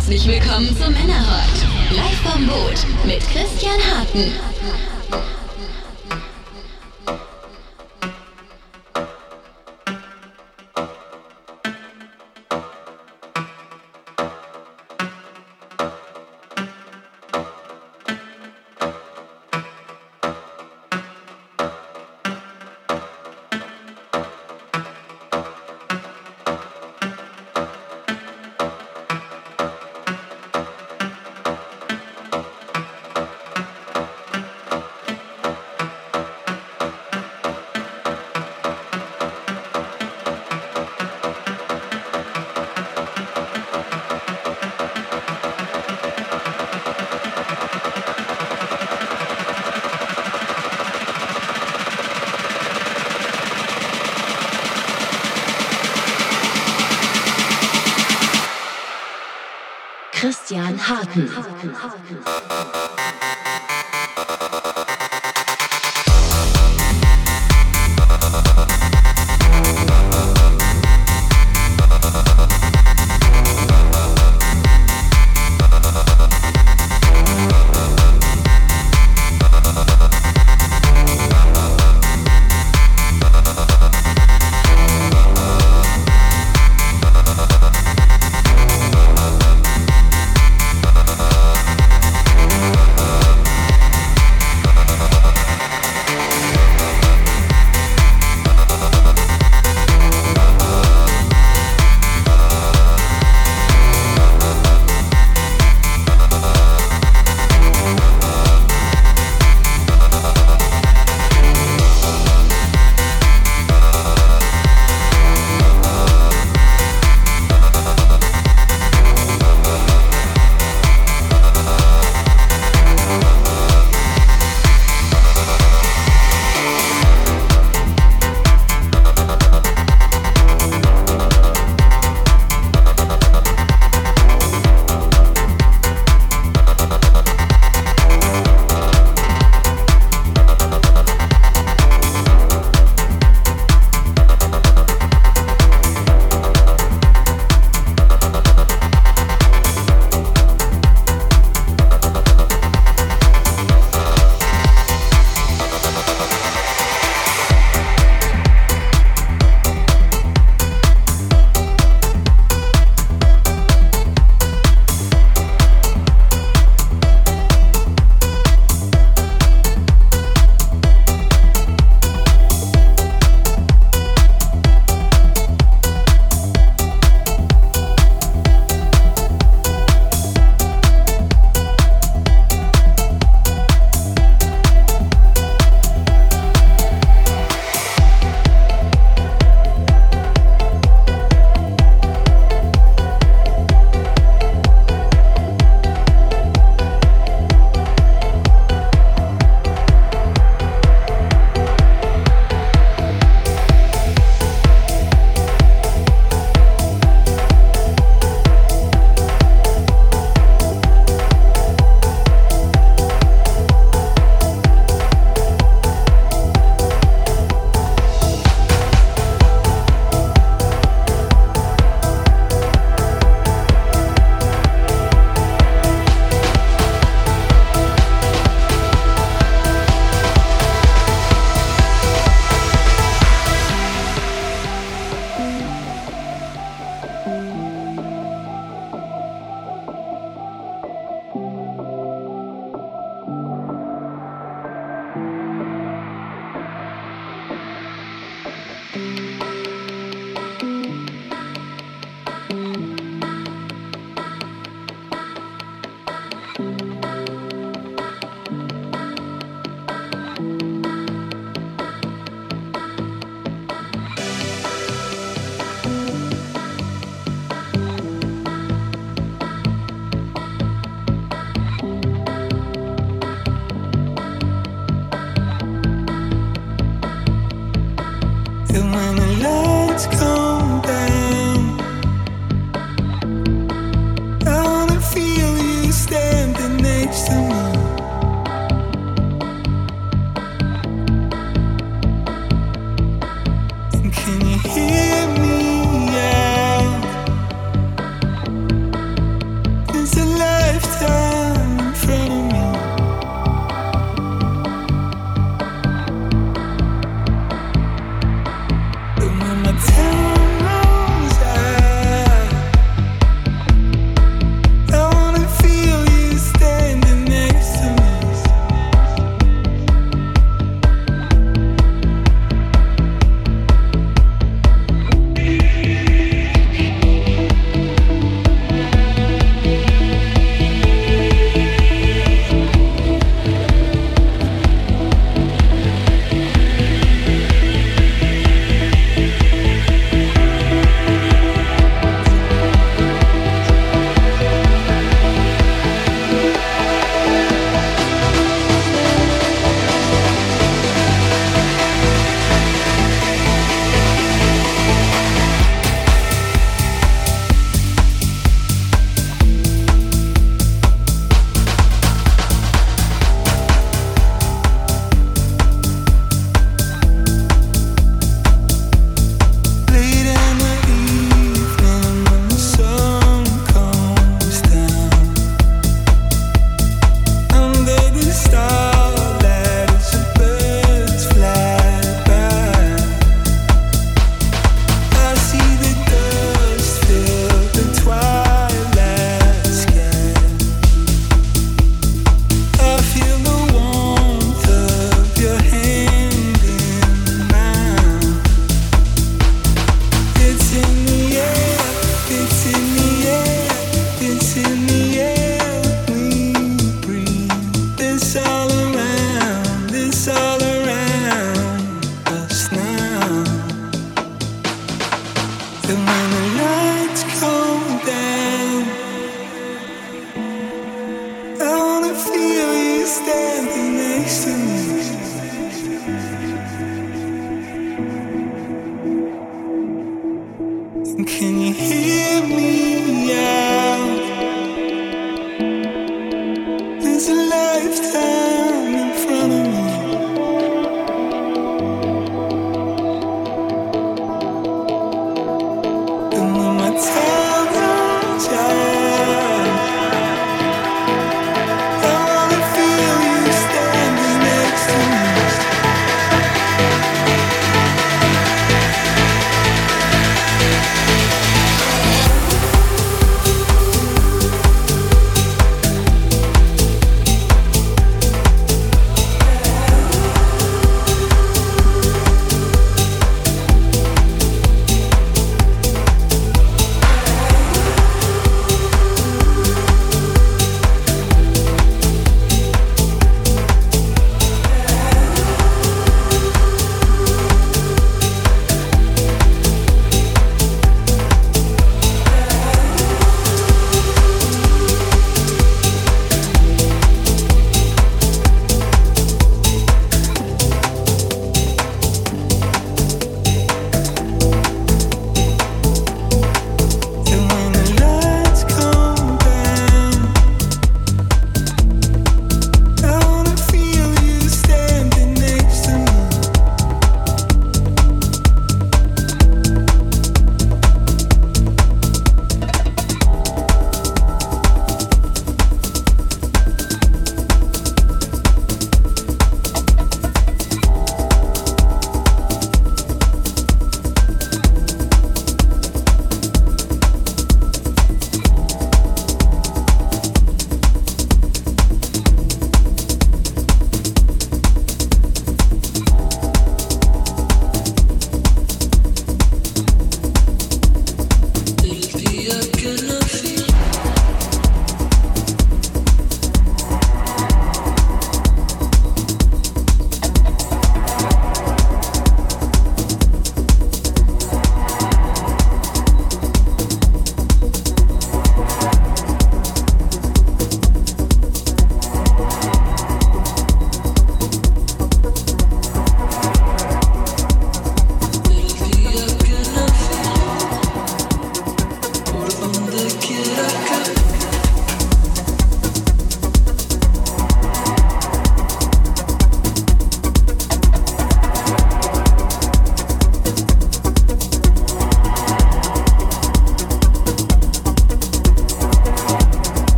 Herzlich willkommen zum Männerhort. Live vom Boot mit Christian Harten. 制止制止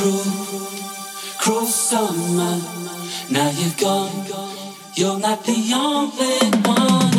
cruel, cruel summer. Now you're gone, you're not the only one.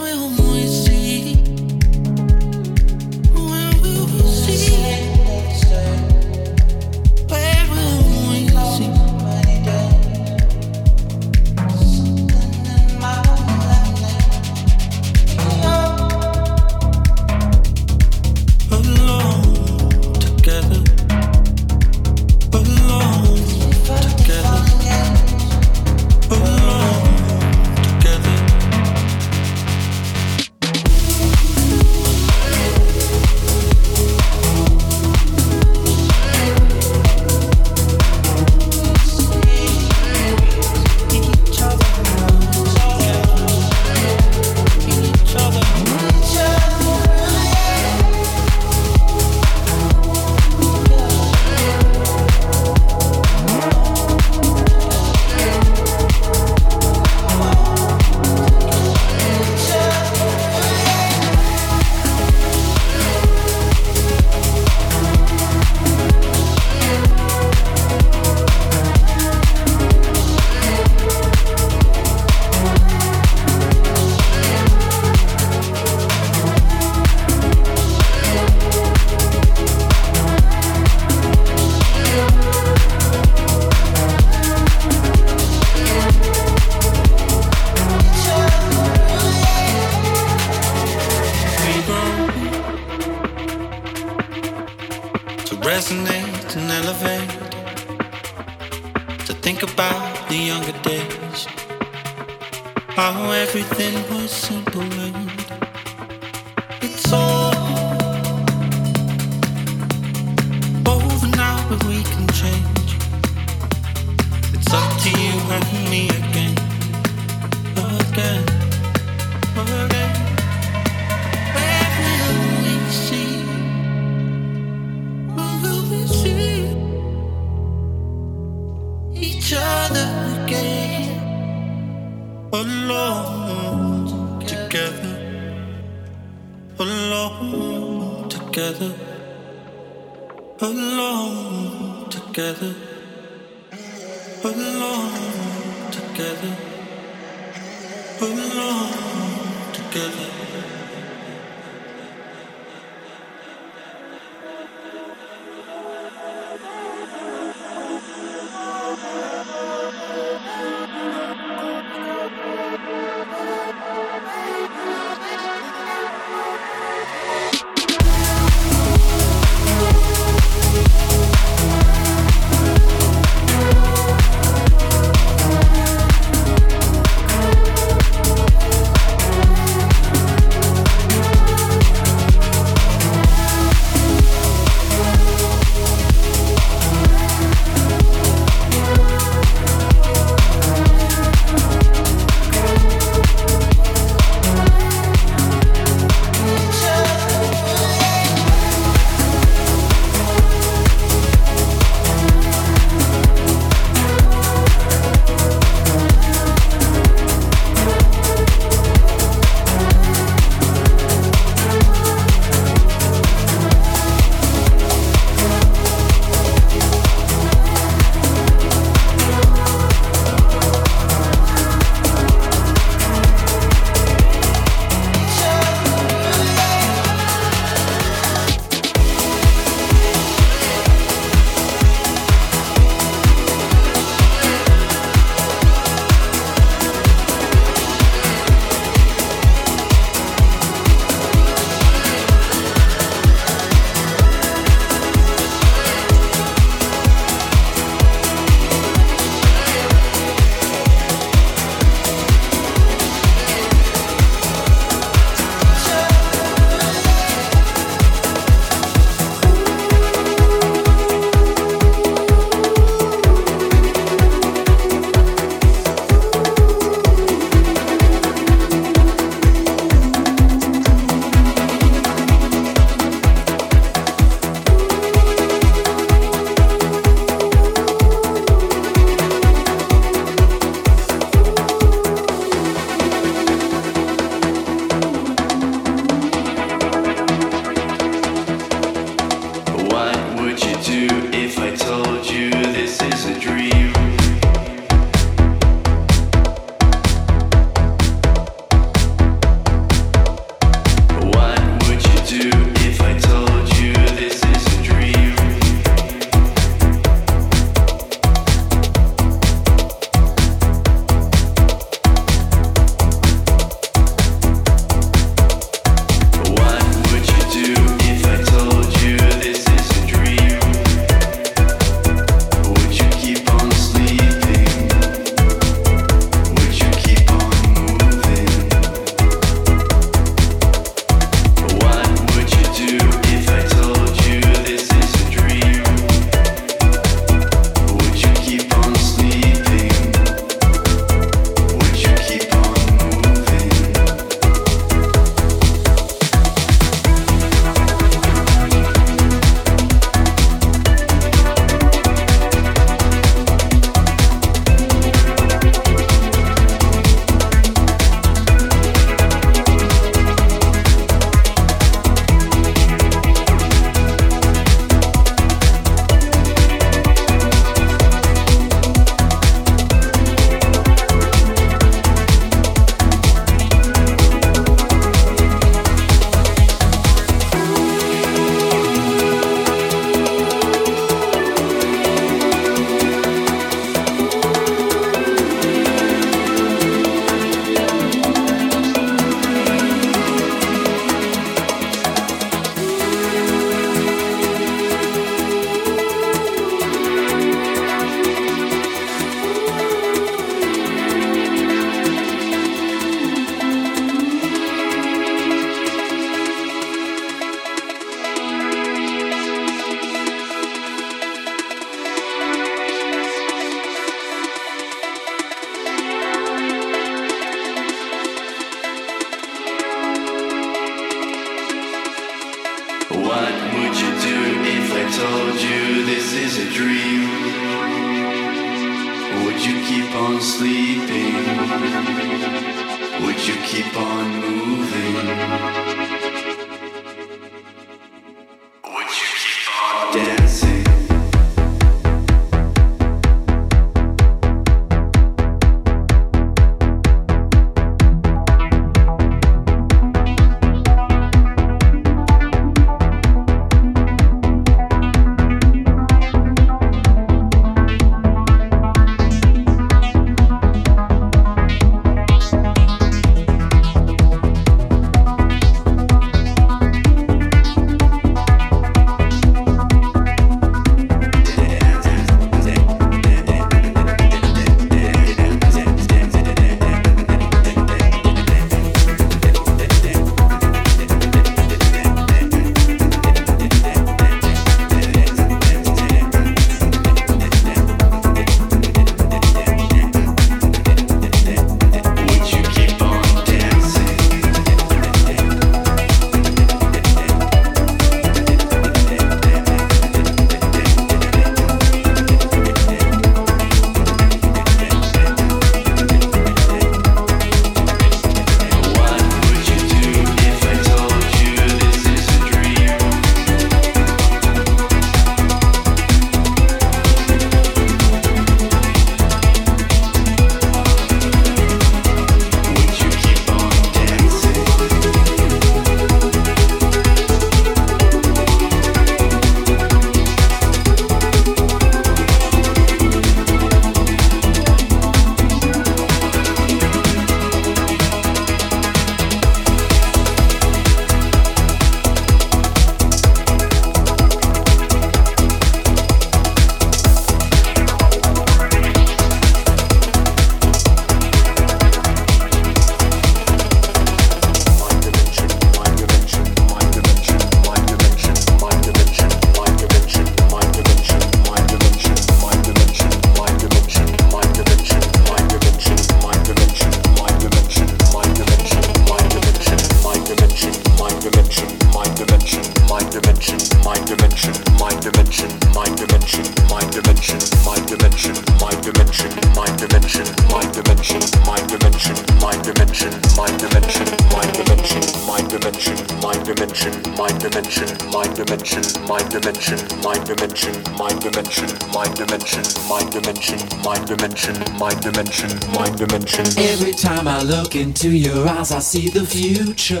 Look into your eyes, I see the future.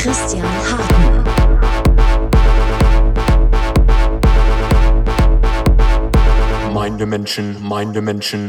Christian Hartmann. Mind Dimension, Mind Dimension.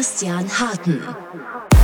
Christian Harten.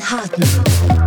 Christian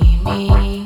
Beaming